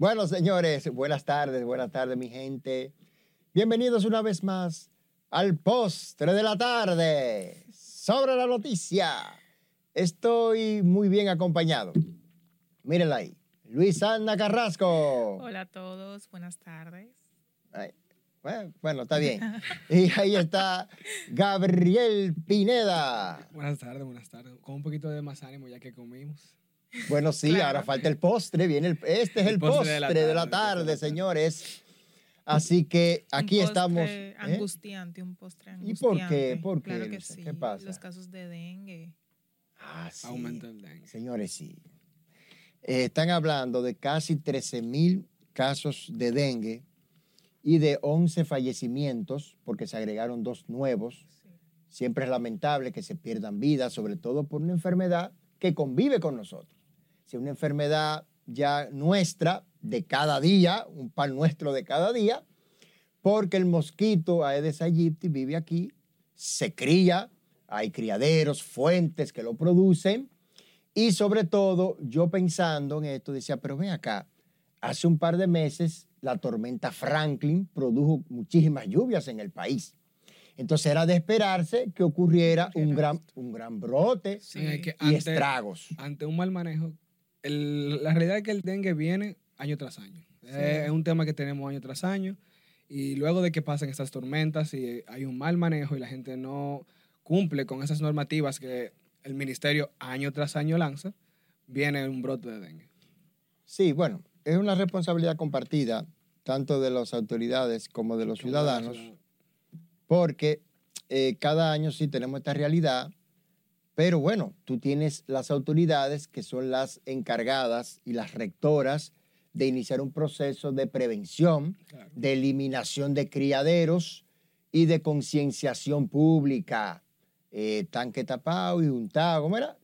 Bueno, señores, buenas tardes, buenas tardes, mi gente. Bienvenidos una vez más al postre de la tarde sobre la noticia. Estoy muy bien acompañado. Mírenla ahí. Luis Ana Carrasco. Hola a todos, buenas tardes. Ay, bueno, bueno, está bien. Y ahí está Gabriel Pineda. Buenas tardes, buenas tardes. Con un poquito de más ánimo ya que comimos. Bueno, sí, Claro. ahora falta el postre. Viene el- este es el, El postre, postre de la de tarde, la tarde, el postre de la tarde. señores. Así que Un aquí postre estamos. ¿eh? Angustiante, un postre ¿Y angustiante. por qué? ¿Por qué, Claro que Luisa? sí. ¿Qué pasa? Los casos de dengue. Ah, sí. Aumenta el dengue. Señores, sí. Eh, están hablando de casi 13 mil casos de dengue y de 11 fallecimientos, porque se agregaron dos nuevos. Sí. Siempre es lamentable que se pierdan vidas, sobre todo por una enfermedad que convive con nosotros. Si es una enfermedad ya nuestra, de cada día, un pan nuestro de cada día, porque el mosquito Aedes aegypti vive aquí, se cría, hay criaderos, fuentes que lo producen, y sobre todo yo pensando en esto decía, pero ven acá, hace un par de meses la tormenta Franklin produjo muchísimas lluvias en el país. Entonces era de esperarse que ocurriera un gran, un gran brote Sí. Y ante, estragos. ante un mal manejo, el- la realidad es que el dengue viene año tras año. Eh, Es un tema que tenemos año tras año. Y luego de que pasen estas tormentas y hay un mal manejo y la gente no cumple con esas normativas que el ministerio año tras año lanza, viene un brote de dengue. Sí, bueno, es una responsabilidad compartida tanto de las autoridades como de los ciudadanos, porque eh, cada año sí tenemos esta realidad, pero bueno, tú tienes las autoridades que son las encargadas y las rectoras de iniciar un proceso de prevención, Claro. de eliminación de criaderos y de concienciación pública. Eh, tanque tapado y untado, ¿cómo era?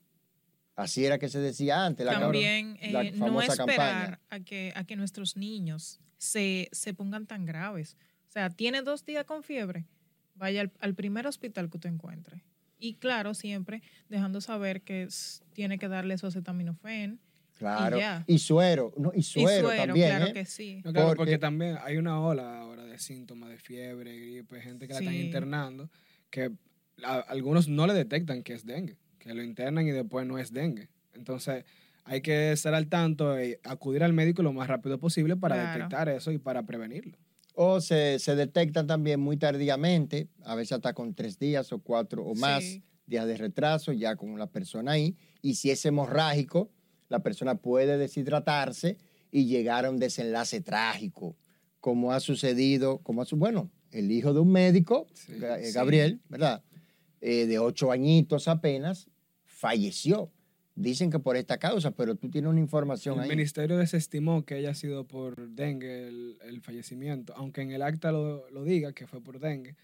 Así era que se decía antes. La También la eh, no famosa esperar a que, a que nuestros niños se, se pongan tan graves. O sea, tiene dos días con fiebre, vaya al, al primer hospital que usted encuentre. Y claro, siempre dejando saber que tiene que darle su acetaminofén. Claro. ya. Y suero, no, y y suero, suero, también. claro ¿eh? que sí. No, claro, Porque- porque, también hay una ola ahora de síntomas de fiebre, gripe, gente que la están internando, que a- algunos no le detectan que es dengue, que lo internan y después no es dengue. Entonces hay que estar al tanto y acudir al médico lo más rápido posible para Claro. detectar eso y para prevenirlo. O se, se detectan también muy tardíamente, a veces hasta con tres días o cuatro o más Sí. días de retraso, ya con la persona ahí. Y si es hemorrágico, la persona puede deshidratarse y llegar a un desenlace trágico, como ha sucedido, como ha su- bueno, el hijo de un médico, Sí. Eh, Sí. Gabriel, ¿verdad? Eh, de ocho añitos apenas, falleció. Dicen que por esta causa, pero tú tienes una información El ahí. ministerio desestimó que haya sido por dengue el, el fallecimiento, aunque en el acta lo, lo diga que fue por dengue.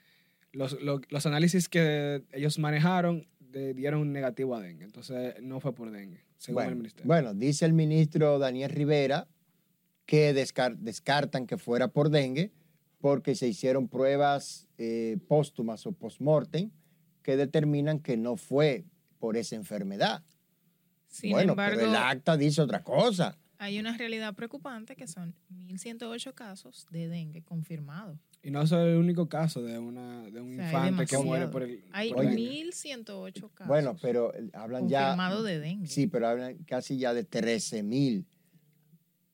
Los, lo- los análisis que ellos manejaron de- dieron negativo a dengue, entonces no fue por dengue, según el ministerio. bueno, dice el ministro Daniel Rivera que descar- descartan que fuera por dengue porque se hicieron pruebas eh, póstumas o postmortem que determinan que no fue por esa enfermedad. Sin bueno, embargo, pero el acta dice otra cosa. hay una realidad preocupante que son 1.108 casos de dengue confirmados. Y no es el único caso de, una, de un O sea, hay infante que muere por el. Hay por dengue. 1.108 casos Bueno, pero eh, hablan ya... confirmados de dengue. Sí, pero hablan casi ya de 13 mil.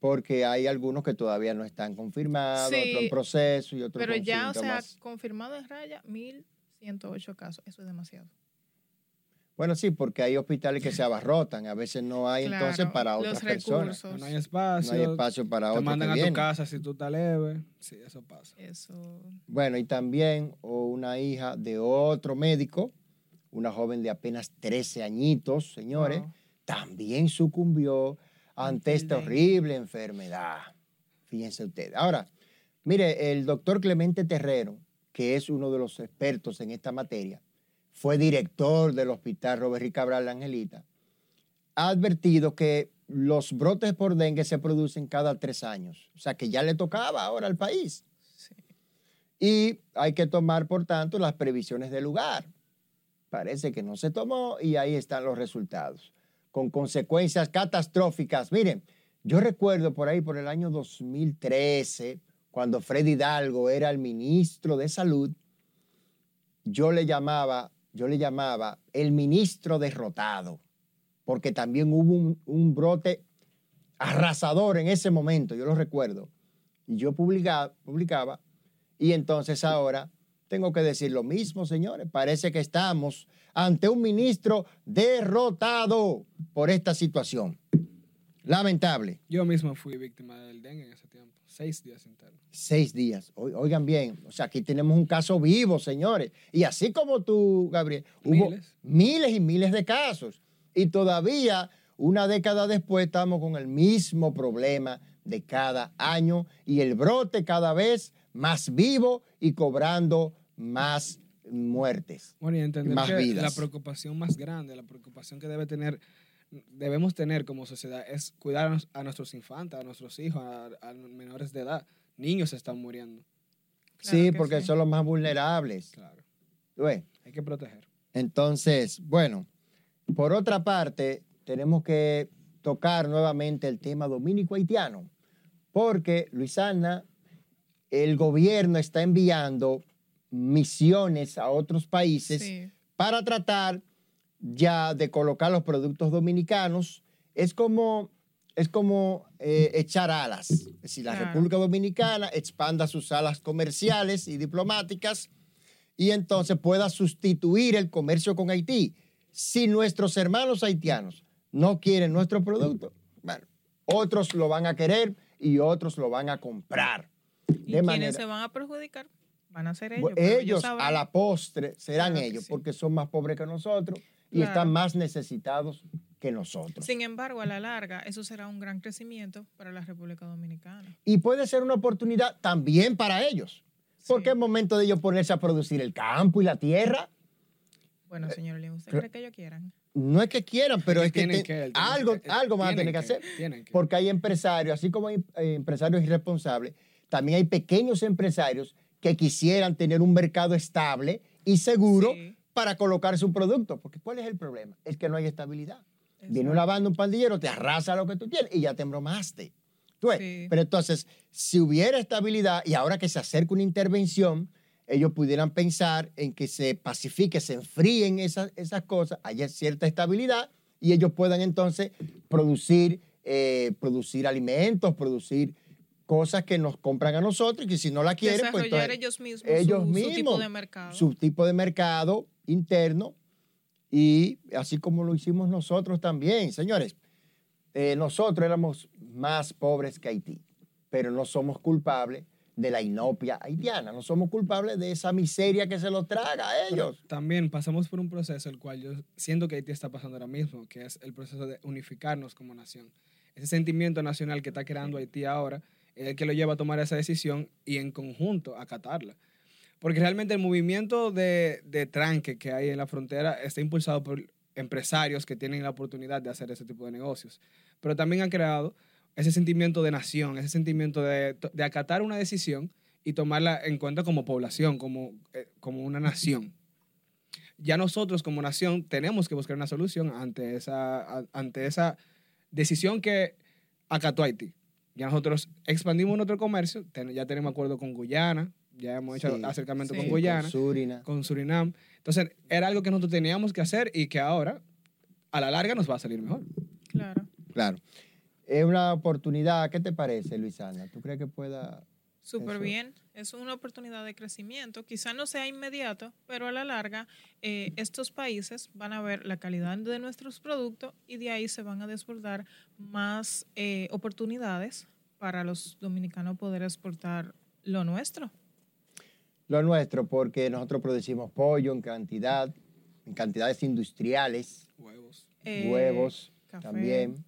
Porque hay algunos que todavía no están confirmados, Sí, otros en proceso y otros Pero con ya, o sea, síntomas. confirmado en raya, 1.108 casos. Eso es demasiado. Bueno, sí, porque hay hospitales que se abarrotan, a veces no hay entonces para los otras personas. recursos. No hay espacio. No hay espacio para Te otros mandan que a tu casa si tú estás leve. Sí, eso pasa. Eso. Bueno, y también o una hija de otro médico, una joven de apenas 13 añitos, señores, Wow. también sucumbió ante esta horrible enfermedad. Fíjense ustedes. Ahora, mire, el doctor Clemente Terrero, que es uno de los expertos en esta materia, fue director del hospital Robert Rick Cabral Angelita, ha advertido que los brotes por dengue se producen cada tres años. O sea que ya le tocaba ahora al país. Sí. Y hay que tomar, por tanto, las previsiones del lugar. Parece que no se tomó y ahí están los resultados, con consecuencias catastróficas. Miren, Yo recuerdo por ahí, por el año 2013, cuando Freddy Hidalgo era el ministro de Salud, yo le llamaba, yo le llamaba el ministro derrotado, porque también hubo un, brote arrasador en ese momento, yo lo recuerdo. Y yo publicaba, publicaba, y entonces ahora tengo que decir lo mismo, señores. Parece que estamos ante un ministro derrotado por esta situación. Lamentable. Yo mismo fui víctima del dengue en ese tiempo. Seis días internos. Seis días. O- Oigan bien, o sea, aquí tenemos un caso vivo, señores. Y así como tú, Gabriel, hubo Miles. miles y miles de casos. Y todavía, una década después, estamos con el mismo problema de cada año y el brote cada vez más vivo y cobrando más muertes. Bueno, y entender Más que vidas. la preocupación más grande, la preocupación que debe tener, debemos tener como sociedad es cuidar a, nuestros infantes, a nuestros hijos, a, a menores de edad. Niños están muriendo. Claro sí, que porque sí. son los más vulnerables. Claro. Hay que proteger. Entonces, bueno, por otra parte, tenemos que tocar nuevamente el tema dominico-haitiano, porque, Luisana, el gobierno está enviando misiones a otros países Sí. para tratar ya de colocar los productos dominicanos. Es como, es como eh, echar alas. Es decir, la Claro. República Dominicana expanda sus alas comerciales y diplomáticas y entonces pueda sustituir el comercio con Haití. Si nuestros hermanos haitianos no quieren nuestro producto, bueno, otros lo van a querer y otros lo van a comprar. ¿Y De quienes manera- se van a perjudicar? Van a ser ellos. ellos a la postre serán Claro ellos sí. porque son más pobres que nosotros y Claro. están más necesitados que nosotros. Sin embargo, a la larga, eso será un gran crecimiento para la República Dominicana. Y puede ser una oportunidad también para ellos. Porque es momento de ellos ponerse a producir el campo y la tierra. Bueno, señor Lin, ¿usted cre- cree que ellos quieran? No es que quieran, pero es que, te- algo, que- algo van a tienen tener que, que, hacer. Porque hay empresarios, así como hay eh, empresarios irresponsables, también hay pequeños empresarios que quisieran tener un mercado estable y seguro Sí. Para colocar su producto. Porque ¿cuál es el problema? Es que no hay estabilidad. Viene una banda, un pandillero, te arrasa lo que tú tienes y ya te embromaste. ¿Tú ves? Sí. Pero entonces, si hubiera estabilidad y ahora que se acerca una intervención, ellos pudieran pensar en que se pacifique, se enfríen esas, esas cosas, haya cierta estabilidad y ellos puedan entonces producir, eh, producir alimentos, producir cosas que nos compran a nosotros y que si no la quieren, pues entonces, ellos mismos, ellos su, su mismos, tipo de mercado. su tipo de mercado interno y así como lo hicimos nosotros también, señores. eh, nosotros éramos más pobres que Haití, pero no somos culpables de la inopia haitiana, no somos culpables de esa miseria que se los traga a Pero ellos. también pasamos por un proceso el cual yo siento que Haití está pasando ahora mismo, que es el proceso de unificarnos como nación. Ese sentimiento nacional que está creando Haití ahora es el que lo lleva a tomar esa decisión y en conjunto acatarla. Porque realmente el movimiento de, de tranque que hay en la frontera está impulsado por empresarios que tienen la oportunidad de hacer ese tipo de negocios. Pero también han creado ese sentimiento de nación, ese sentimiento de, de acatar una decisión y tomarla en cuenta como población, como, eh, como una nación. Ya nosotros como nación tenemos que buscar una solución ante esa, ante esa decisión que acató Haití. Ya nosotros expandimos nuestro comercio, ten- ya tenemos acuerdo con Guyana, ya hemos hecho Sí, acercamiento sí. con Guyana, Con Surina. con Surinam. Entonces, era algo que nosotros teníamos que hacer y que ahora, a la larga, nos va a salir mejor. Claro. Claro. Es una oportunidad. ¿Qué te parece, Luisana? ¿Tú crees que pueda...? Súper Eso. bien. Es una oportunidad de crecimiento. Quizá no sea inmediato, pero a la larga eh, estos países van a ver la calidad de nuestros productos y de ahí se van a desbordar más eh, oportunidades para los dominicanos poder exportar lo nuestro. Lo nuestro, porque nosotros producimos pollo en cantidad, en cantidades industriales, Huevos. Eh, huevos café. también,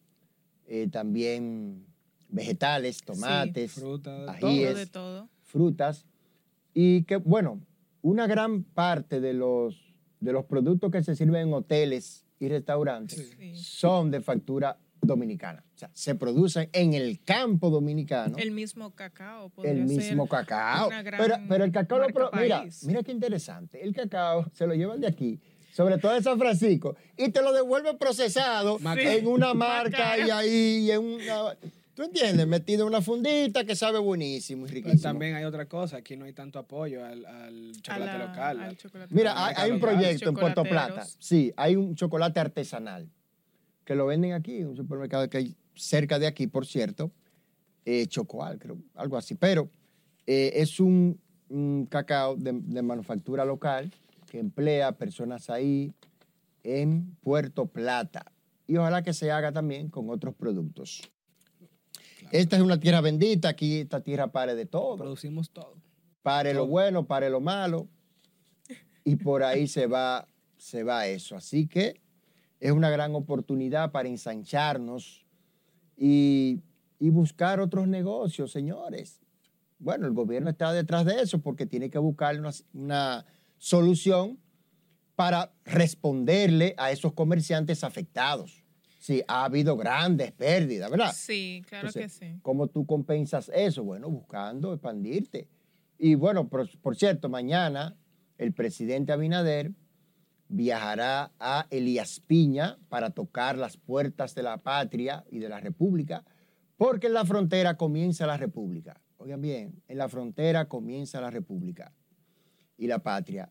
eh, también vegetales, tomates, Fruta, ají. Todo de todo. frutas. Y que, bueno, una gran parte de los, de los productos que se sirven en hoteles y restaurantes Sí. Sí. son de factura dominicana. O sea, se producen en el campo dominicano. El mismo cacao. el podría ser mismo cacao. una gran Pero, pero el cacao, lo pro- mira, mira qué interesante. El cacao se lo llevan de aquí, sobre todo de San Francisco, y te lo devuelven procesado Maca. en una marca Maca. y ahí, y en una... ¿Tú entiendes? Metido en una fundita que sabe buenísimo y Pero riquísimo. también hay otra cosa, aquí no hay tanto apoyo al, al chocolate la- local. al chocolate Mira, local. hay, hay un proyecto en Puerto. Plata. Sí, hay un chocolate artesanal que lo venden aquí, un supermercado que hay cerca de aquí, por cierto. Eh, Chocoal, creo, algo así. Pero eh, es un, un cacao de, de manufactura local que emplea personas ahí en Puerto Plata. Y ojalá que se haga también con otros productos. Esta es una tierra bendita, aquí esta tierra pare de todo. Producimos todo. Pare lo bueno, pare lo malo. Y por ahí se va, se va eso. Así que es una gran oportunidad para ensancharnos y, y buscar otros negocios, señores. Bueno, el gobierno está detrás de eso porque tiene que buscar una, una solución para responderle a esos comerciantes afectados. Sí, ha habido grandes pérdidas, ¿verdad? Sí, claro Entonces, que sí. ¿Cómo tú compensas eso? Bueno, buscando expandirte. Y bueno, por, por cierto, mañana el presidente Abinader viajará a Elías Piña para tocar las puertas de la patria y de la república, porque en la frontera comienza la república. Oigan bien, en la frontera comienza la república y la patria.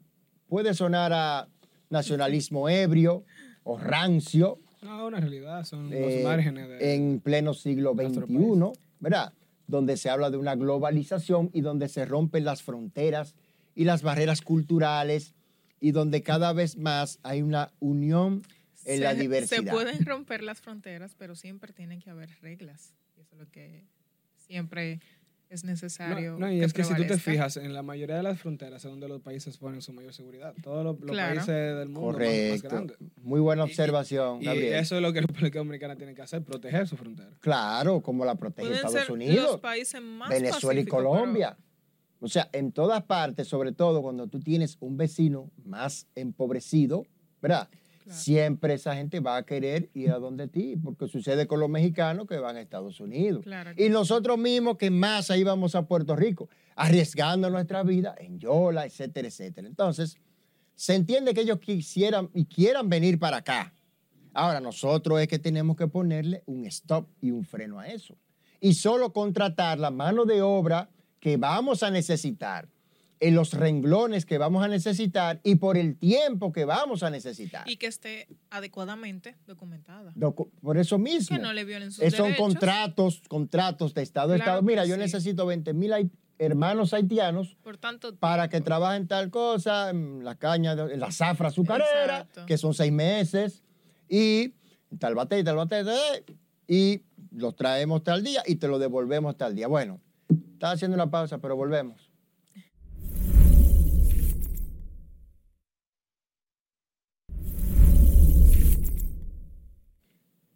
Puede sonar a nacionalismo ebrio o rancio, No, una realidad, son eh, los márgenes de... en pleno siglo XXI, ¿verdad? Donde se habla de una globalización y donde se rompen las fronteras y las barreras culturales y donde cada vez más hay una unión en Se- la diversidad. Se pueden romper las fronteras, pero siempre tienen que haber reglas. Y eso es lo que siempre es necesario. No, no, y que es que si tú te prevalezca. fijas, en la mayoría de las fronteras es donde los países ponen su mayor seguridad. Todos los, los Claro. países del mundo más- más, Correcto. grandes. Muy buena Y- y- observación, Y Gabriel. eso es lo que la República Dominicana tiene que hacer, proteger su frontera. Claro, como la protege Estados ser Unidos. los países más Venezuela y pacíficos, pero- Colombia. O sea, en todas partes, sobre todo cuando tú tienes un vecino más empobrecido, ¿verdad? Claro. Siempre esa gente va a querer ir a donde ti, porque sucede con los mexicanos que van a Estados Unidos. Claro que Y nosotros mismos que más ahí vamos a Puerto Rico, arriesgando nuestra vida en Yola, etcétera, etcétera. Entonces, se entiende que ellos quisieran y quieran venir para acá. Ahora, nosotros es que tenemos que ponerle un stop y un freno a eso. Y solo contratar la mano de obra que vamos a necesitar, en los renglones que vamos a necesitar y por el tiempo que vamos a necesitar. Y que esté adecuadamente documentada. Docu- por eso mismo. Que no le violen sus Eh, Son derechos. contratos, contratos de Estado a Claro Estado. Mira, yo sí. necesito 20 mil hermanos haitianos Por tanto, para que trabajen tal cosa, en la caña, de- en la zafra azucarera, Exacto. que son seis meses, y tal bate, tal bate, y los traemos tal día y te lo devolvemos tal día. Bueno, estaba haciendo una pausa, pero volvemos.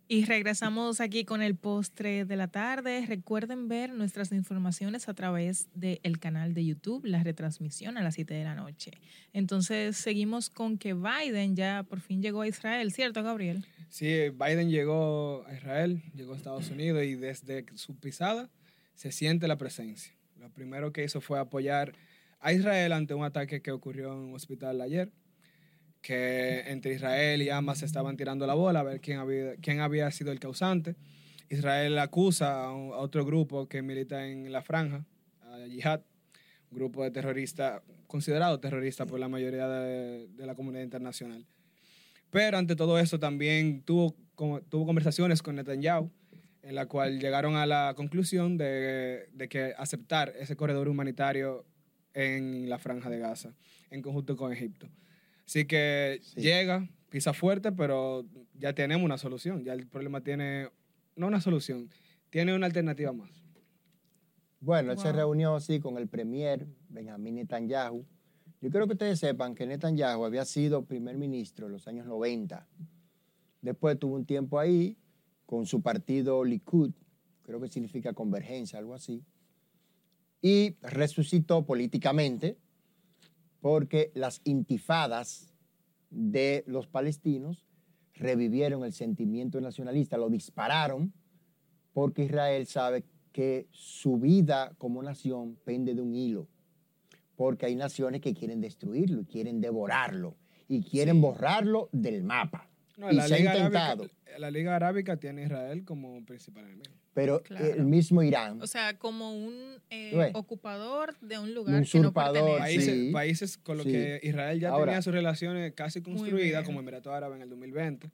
Y regresamos aquí con el postre de la tarde. Recuerden ver nuestras informaciones a través del canal de YouTube, la retransmisión a las 7 de la noche. Entonces, seguimos con que Biden ya por fin llegó a Israel, ¿cierto, Gabriel? Sí, Biden llegó a Israel, llegó a Estados Unidos y desde su pisada se siente la presencia. Lo primero que hizo fue apoyar a Israel ante un ataque que ocurrió en un hospital ayer, que entre Israel y Hamas estaban tirando la bola a ver quién había, quién había sido el causante. Israel acusa a, otro grupo que milita en la franja, a Yihad, un grupo de terroristas, considerado terrorista por la mayoría de- la comunidad internacional. Pero ante todo eso también tuvo, tuvo conversaciones con Netanyahu, en la cual llegaron a la conclusión de, de que aceptar ese corredor humanitario en la franja de Gaza, en conjunto con Egipto. Así que Sí. llega, pisa fuerte, pero ya tenemos una solución. Ya el problema tiene, no una solución, tiene una alternativa más. Bueno, él se Wow. reunió así con el premier Benjamín Netanyahu. Yo quiero que ustedes sepan que Netanyahu había sido primer ministro en los años 90. Después tuvo un tiempo ahí con su partido Likud, creo que significa convergencia, algo así. Y resucitó políticamente porque las intifadas de los palestinos revivieron el sentimiento nacionalista, lo dispararon porque Israel sabe que su vida como nación pende de un hilo, porque hay naciones que quieren destruirlo quieren devorarlo y quieren Sí. borrarlo del mapa. No, y la, se ha Liga intentado. Arábica, la Liga Arábica tiene a Israel como principal enemigo. Pero Claro. el mismo Irán, O sea, como un eh, ocupador de un Un lugar que no usurpador, pertenece. Países, Sí, países con los sí. que Israel ya Ahora- tenía sus relaciones casi construidas, como Emiratos Árabes en el 2020,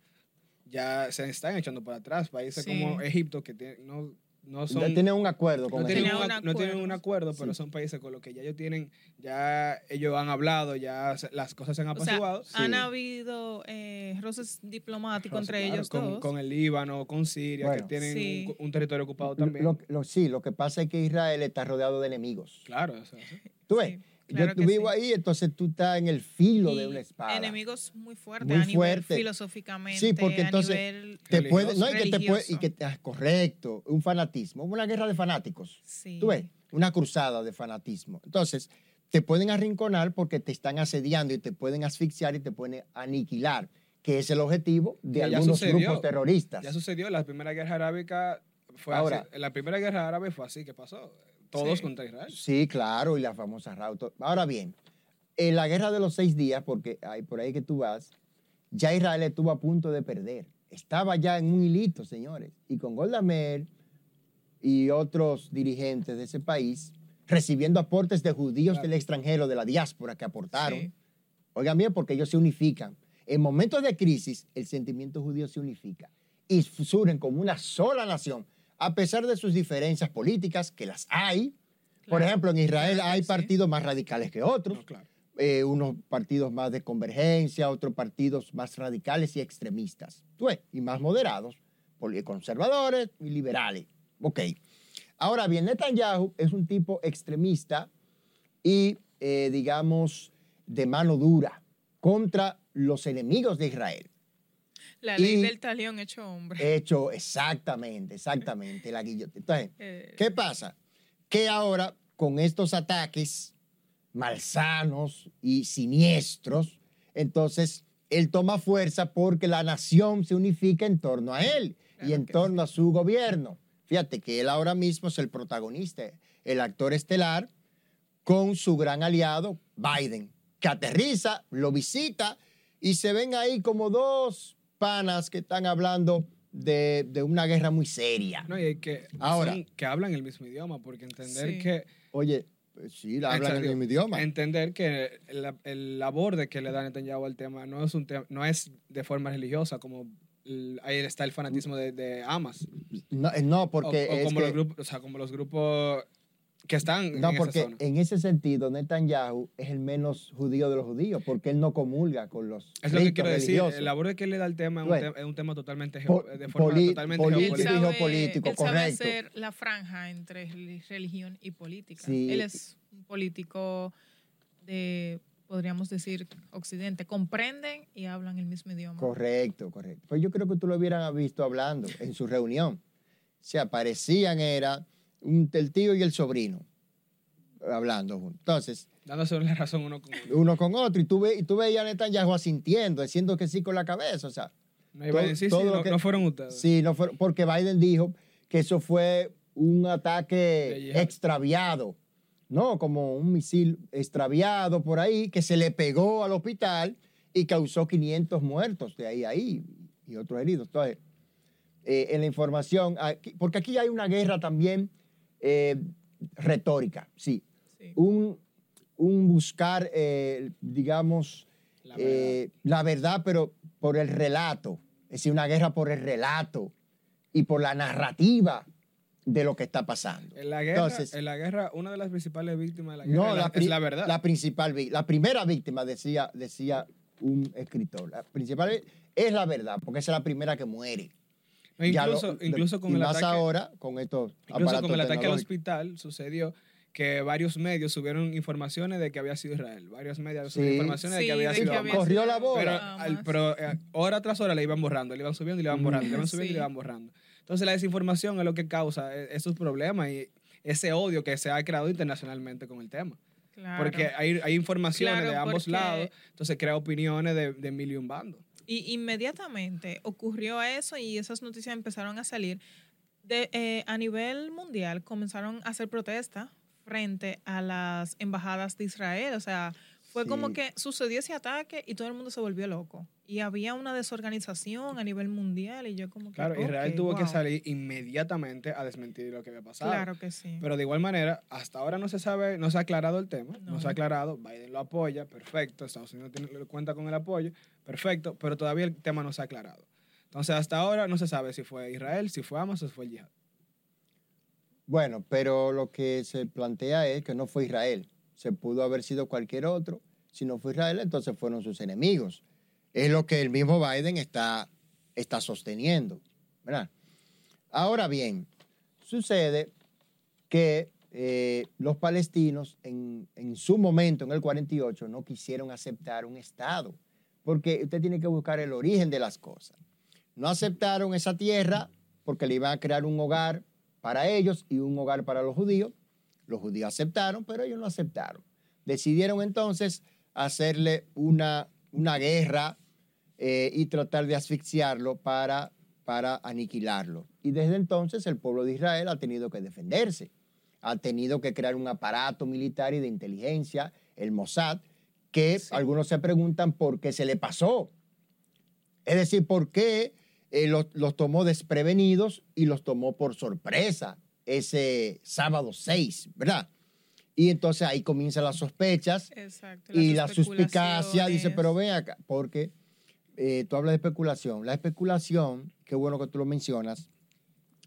ya se están echando para atrás. Países Sí. como Egipto, que tiene- no, no son... ya tienen un acuerdo con no tienen, un, un ac- no tienen un acuerdo. pero Sí. son países con los que ya ellos tienen, ya ellos han hablado, ya se- las cosas se han O sea, apaciguado. han Sí. habido eh, roces diplomáticos Roces, entre claro, ellos con, dos. con el Líbano, con Siria, Bueno. que tienen Sí. un, un territorio ocupado también. lo- lo- sí, lo que pasa es que Israel está rodeado de enemigos. claro, o sea, sí. ¿Tú ves? Claro Yo que vivo sí. ahí, entonces tú estás en el filo de una espada. Enemigos muy fuertes Muy a nivel fuerte. filosóficamente, Sí, porque a entonces nivel Te puede, no, y que te puede, y que te- ah, correcto, un fanatismo, una guerra de fanáticos. sí. Tú ves, una cruzada de fanatismo. Entonces, te pueden arrinconar porque te están asediando y te pueden asfixiar y te pueden aniquilar, que es el objetivo de Ya algunos sucedió. grupos terroristas. Ya sucedió, la primera guerra arábica fue Ahora- así. La primera guerra árabe fue así, ¿qué pasó? Todos Sí. contra Israel. Sí, claro, y la famosa Rauto. Ahora bien, en la guerra de los seis días, porque hay por ahí que tú vas, ya Israel estuvo a punto de perder. Estaba ya en un hilito, señores. Y con Golda Meir y otros dirigentes de ese país recibiendo aportes de judíos Claro. del extranjero, de la diáspora que aportaron. Sí. Oigan bien, porque ellos se unifican. En momentos de crisis, el sentimiento judío se unifica y surgen como una sola nación, a pesar de sus diferencias políticas, que las hay. Por ejemplo, en Israel Claro hay sí. partidos más radicales que otros, No, claro. eh, unos partidos más de convergencia, otros partidos más radicales y extremistas, y más moderados, conservadores y liberales. Ok. Ahora bien, Netanyahu es un tipo extremista y, eh, digamos, de mano dura contra los enemigos de Israel. La ley y- del talión hecho hombre. Hecho exactamente, exactamente, la guillotina. Entonces, Eh, ¿Qué pasa? Que ahora, con estos ataques malsanos y siniestros, entonces él toma fuerza porque la nación se unifica en torno a él y en torno a su gobierno. Fíjate que él ahora mismo es el protagonista, el actor estelar, con su gran aliado Biden, que aterriza, lo visita y se ven ahí como dos panas que están hablando de, de una guerra muy seria. No, y hay que, Ahora. que hablan el mismo idioma, porque entender Sí. que Oye, pues sí, la hablan en el Exacto. mismo idioma. entender que el, el aborde que le da Netanyahu al tema no es un tema, no es de forma religiosa como el- ahí está el fanatismo de, de Hamas No, eh, no, porque o, o es como que- los grupos, o sea, como los grupos que están no, en porque esa zona. en ese sentido Netanyahu es el menos judío de los judíos, porque él no comulga con los Es lo que quiero decir, religiosos. el aborde que le da al tema es un, Bueno. te- es un tema totalmente Po- de forma poli- totalmente político él y geopolítica. sabe, geopolítico, él sabe correcto. hacer la franja entre reli- religión y política. Sí. Él es un político de, podríamos decir, occidente. Comprenden y hablan el mismo idioma. Correcto, correcto. Pues yo creo que tú lo hubieran visto hablando en su reunión. Se aparecían, era un, el tío y el sobrino hablando juntos. Entonces, dándose la razón uno con uno. uno con otro, y tú, ve, y tú veías a Netanyahu asintiendo, diciendo que sí con la cabeza, o sea, No, todo- sí, todo lo no, que- no fueron ustedes. Sí, no fue, porque Biden dijo que eso fue un ataque extraviado, ¿no? Como un misil extraviado por ahí que se le pegó al hospital y causó 500 muertos de ahí a ahí y otros heridos. Entonces, eh, en la información, aquí- porque aquí hay una guerra también eh, retórica, sí. Sí. Un, un buscar, eh, digamos, La eh, la verdad, pero por el relato. Es decir, una guerra por el relato y por la narrativa de lo que está pasando. En la guerra, Entonces- en la guerra, una de las principales víctimas de la guerra No, es, la, es la verdad. La principal, la primera víctima, decía, decía un escritor. La principal es la verdad, porque esa es la primera que muere. Lo- incluso, incluso con y el más ataque, ahora con estos incluso con el ataque al hospital sucedió que varios medios subieron informaciones de que había sido Israel. Varios medios Sí. subieron informaciones de que había de sido que había Corrió la bola. Pero, Hamas. al- pero, eh, hora tras hora le iban borrando, le iban subiendo y le iban borrando, le iban subiendo y le iban borrando. Entonces la desinformación es lo que causa eh, esos problemas y ese odio que se ha creado internacionalmente con el tema. Claro. Porque hay, hay informaciones Claro, de ambos porque- lados, entonces crea opiniones de, de mil y un bando. Y inmediatamente ocurrió eso y esas noticias empezaron a salir. De, eh, a nivel mundial comenzaron a hacer protestas frente a las embajadas de Israel. O sea, Fue Sí. como que sucedió ese ataque y todo el mundo se volvió loco. Y había una desorganización a nivel mundial y yo como que... Claro, Israel tuvo que salir inmediatamente a desmentir lo que había pasado. Claro que sí. Pero de igual manera, hasta ahora no se sabe, no se ha aclarado el tema, no, No. se ha aclarado, Biden lo apoya, perfecto, Estados Unidos tiene, cuenta con el apoyo, perfecto, pero todavía el tema no se ha aclarado. Entonces, hasta ahora no se sabe si fue Israel, si fue Hamas o si fue el yihad. Bueno, pero lo que se plantea es que no fue Israel. Se pudo haber sido cualquier otro. Si no fue Israel, entonces fueron sus enemigos. Es lo que el mismo Biden está, está sosteniendo. ¿verdad? Ahora bien, sucede que eh, los palestinos en, en su momento, en el 48, no quisieron aceptar un Estado, porque usted tiene que buscar el origen de las cosas. No aceptaron esa tierra porque le iban a crear un hogar para ellos y un hogar para los judíos. Los judíos aceptaron, pero ellos no aceptaron. Decidieron entonces hacerle una, una guerra eh, y tratar de asfixiarlo para, para aniquilarlo. Y desde entonces el pueblo de Israel ha tenido que defenderse, ha tenido que crear un aparato militar y de inteligencia, el Mossad, que Sí. algunos se preguntan por qué se le pasó. Es decir, por qué eh, los, los tomó desprevenidos y los tomó por sorpresa ese sábado 6, ¿verdad? Y entonces ahí comienzan las sospechas Exacto. y la suspicacia. Dice, pero ven acá, porque eh, tú hablas de especulación. La especulación, qué bueno que tú lo mencionas,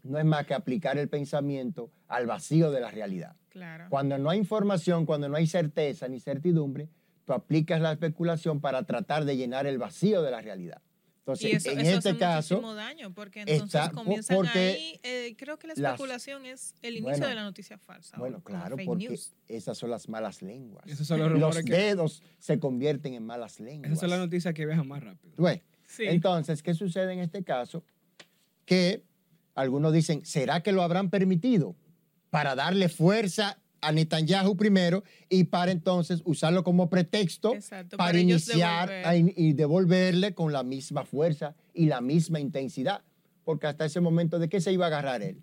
no es más que aplicar el pensamiento al vacío de la realidad. Claro. Cuando no hay información, cuando no hay certeza ni certidumbre, tú aplicas la especulación para tratar de llenar el vacío de la realidad. Entonces, y eso, en eso este hace caso, muchísimo daño, porque entonces está- comienzan porque ahí, eh, creo que la las- especulación es el inicio Bueno, de la noticia falsa. bueno, claro, fake porque news. esas son las malas lenguas. Esos son los Los que... dedos se convierten en malas lenguas. Esas son las noticias que viajan más rápido. Sí. Entonces, ¿qué sucede en este caso? Que algunos dicen, ¿será que lo habrán permitido para darle fuerza a Netanyahu primero y para entonces usarlo como pretexto Exacto, para, iniciar devolver. y devolverle con la misma fuerza y la misma intensidad? Porque hasta ese momento, ¿de qué se iba a agarrar él?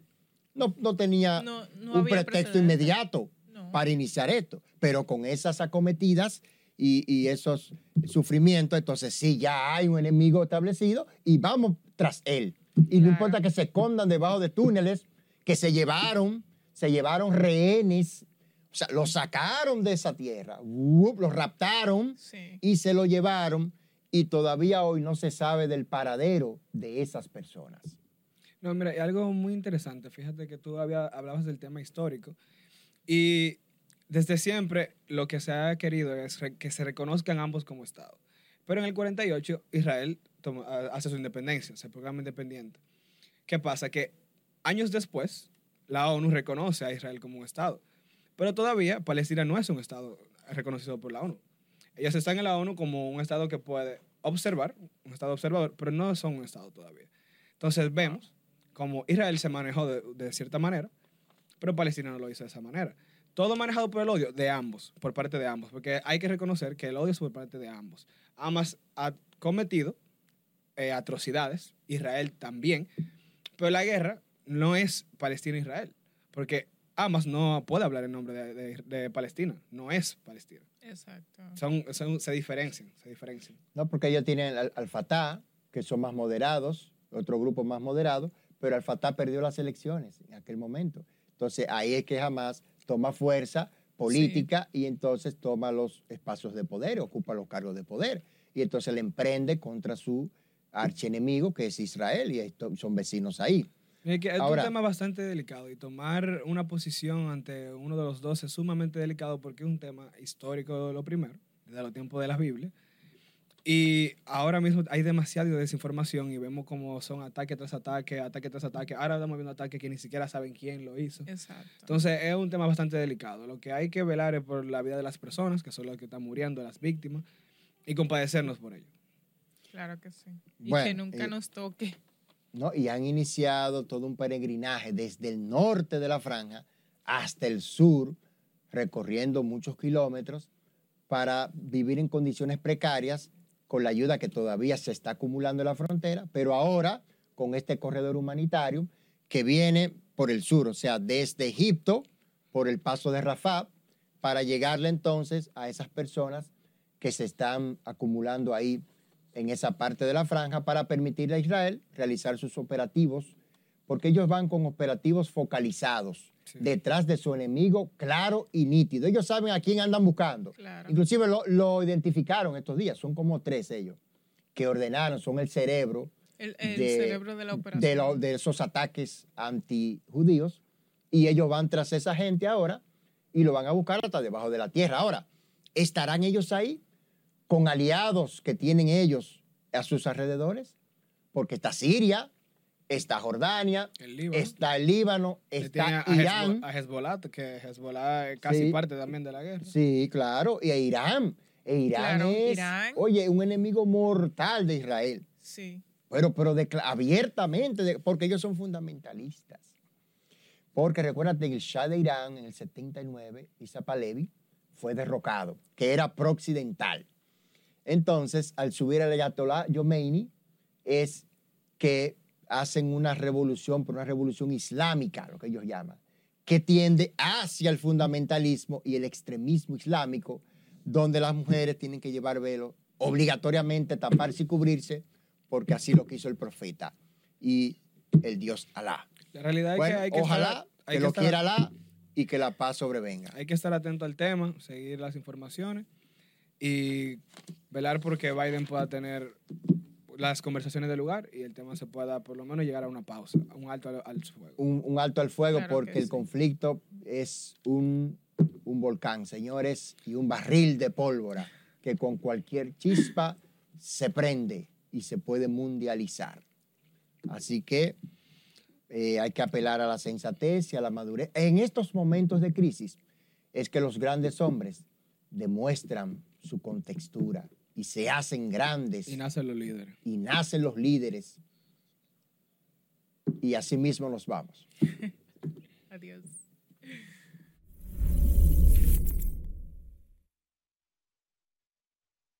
No, no tenía No- no un pretexto precedente. inmediato para iniciar esto, pero con esas acometidas y, y esos sufrimientos, entonces sí, ya hay un enemigo establecido y vamos tras él. Y no importa que se escondan debajo de túneles, que se llevaron, se llevaron rehenes, o sea, los sacaron de esa tierra, ¡wup! los raptaron Sí. y se lo llevaron y todavía hoy no se sabe del paradero de esas personas. No, mira, hay algo muy interesante. Fíjate que tú había, hablabas del tema histórico. Y desde siempre lo que se ha querido es re- que se reconozcan ambos como Estado. Pero en el 48 Israel toma- hace su independencia, se proclama independiente. ¿Qué pasa? Que años después la ONU reconoce a Israel como un Estado. Pero todavía Palestina no es un Estado reconocido por la ONU. Ellos están en la ONU como un Estado que puede observar, un Estado observador, pero no son un Estado todavía. Entonces vemos como Israel se manejó de, de cierta manera, pero Palestina no lo hizo de esa manera. Todo manejado por el odio de ambos, por parte de ambos, porque hay que reconocer que el odio es por parte de ambos. Hamas ha cometido eh, atrocidades, Israel también, pero la guerra no es Palestina-Israel, porque Hamas no puede hablar en nombre de, de- de Palestina, no es Palestina. Exacto. Son, son- se diferencian, se diferencian. ¿no? Porque ellos tienen al, al Fatah, que son más moderados, otro grupo más moderado, pero al Fatah perdió las elecciones en aquel momento. Entonces ahí es que jamás toma fuerza política y entonces toma los espacios de poder, ocupa los cargos de poder. Y entonces le emprende contra su archienemigo, que es Israel, y esto- son vecinos ahí. Es, que es Ahora- un tema bastante delicado y tomar una posición ante uno de los dos es sumamente delicado porque es un tema histórico lo primero, desde los tiempos de la Biblia. Y ahora mismo hay demasiada desinformación y vemos cómo son ataque tras ataque, ataque tras ataque. Ahora estamos viendo ataques que ni siquiera saben quién lo hizo. Exacto. Entonces es un tema bastante delicado. Lo que hay que velar es por la vida de las personas, que son las que están muriendo, las víctimas, y compadecernos por ello. claro que sí. Y Bueno, que nunca eh, nos toque. ¿No? Y han iniciado todo un peregrinaje desde el norte de la franja hasta el sur, recorriendo muchos kilómetros para vivir en condiciones precarias con la ayuda que todavía se está acumulando en la frontera, pero ahora con este corredor humanitario que viene por el sur, o sea, desde Egipto, por el paso de Rafah, para llegarle entonces a esas personas que se están acumulando ahí en esa parte de la franja para permitirle a Israel realizar sus operativos, porque ellos van con operativos focalizados, Sí. detrás de su enemigo claro y nítido. Ellos saben a quién andan buscando. Claro. Inclusive lo, lo identificaron estos días, son como tres ellos, que ordenaron, son el cerebro El, el de- cerebro de la operación. de, lo- de esos ataques antijudíos y ellos van tras esa gente ahora y lo van a buscar hasta debajo de la tierra. Ahora, ¿estarán ellos ahí con aliados que tienen ellos a sus alrededores? Porque está Siria, está Jordania, El está el Líbano, está a, Irán. A Hezbollah, que Hezbollah es casi Sí. parte también de la guerra. Sí, claro, y a Irán. E Irán Claro, es, Irán. oye, un enemigo mortal de Israel. Sí. Pero, pero abiertamente, de- porque ellos son fundamentalistas. Porque recuérdate que el Shah de Irán en el 79, Isa Pahlavi, fue derrocado, que era pro-occidental. Entonces, al subir el Ayatollah Khomeini, es que hacen una revolución, pero una revolución islámica, lo que ellos llaman, que tiende hacia el fundamentalismo y el extremismo islámico, donde las mujeres tienen que llevar velo, obligatoriamente taparse y cubrirse, porque así lo quiso el profeta y el Dios Alá. La realidad Bueno, es que hay que ojalá estar, hay que, que lo quiera Alá y que la paz sobrevenga. hay que estar atento al tema, seguir las informaciones y velar porque Biden pueda tener las conversaciones del lugar y el tema se pueda por lo menos llegar a una pausa, a un alto al, al fuego. un, un alto al fuego Claro porque que el sí. conflicto es un, un volcán, señores, y un barril de pólvora que con cualquier chispa se prende y se puede mundializar. Así que eh, hay que apelar a la sensatez y a la madurez. En estos momentos de crisis es que los grandes hombres demuestran su contextura y se hacen grandes. Y nacen los líderes. Y nacen los líderes. Y así mismo nos vamos. Adiós.